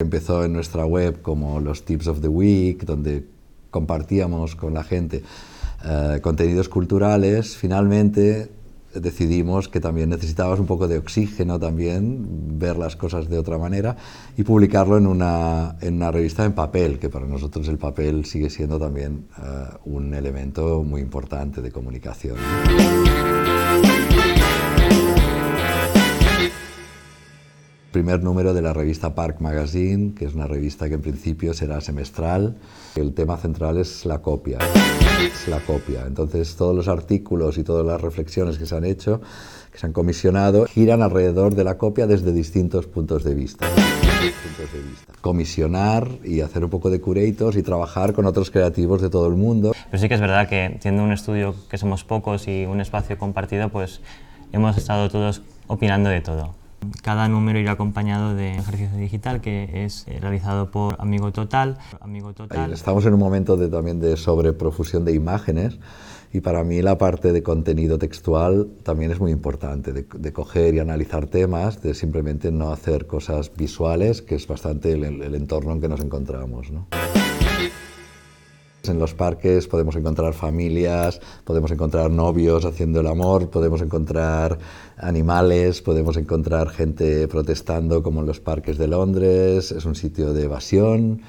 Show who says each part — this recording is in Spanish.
Speaker 1: Empezó en nuestra web como los Tips of the Week, donde compartíamos con la gente eh, contenidos culturales, finalmente decidimos que también necesitábamos un poco de oxígeno también, ver las cosas de otra manera y publicarlo en una, en una revista en papel, que para nosotros el papel sigue siendo también eh, un elemento muy importante de comunicación. Primer número de la revista Park Magazine, que es una revista que en principio será semestral. El tema central es la copia. Es la copia. Entonces, todos los artículos y todas las reflexiones que se han hecho, que se han comisionado, giran alrededor de la copia desde distintos puntos de vista. Puntos de vista. Comisionar y hacer un poco de curatos y trabajar con otros creativos de todo el mundo.
Speaker 2: Pero sí que es verdad que, siendo un estudio que somos pocos y un espacio compartido, pues hemos estado todos opinando de todo. Cada número irá acompañado de ejercicio digital que es eh, realizado por Amigo Total. Amigo Total.
Speaker 1: estamos en un momento de, también de sobreprofusión de imágenes y para mí la parte de contenido textual también es muy importante, de, coger y analizar temas, de simplemente no hacer cosas visuales, que es bastante el, el entorno en que nos encontramos. ¿no? En los parques podemos encontrar familias, podemos encontrar novios haciendo el amor, podemos encontrar animales, podemos encontrar gente protestando como en los parques de Londres, es un sitio de evasión.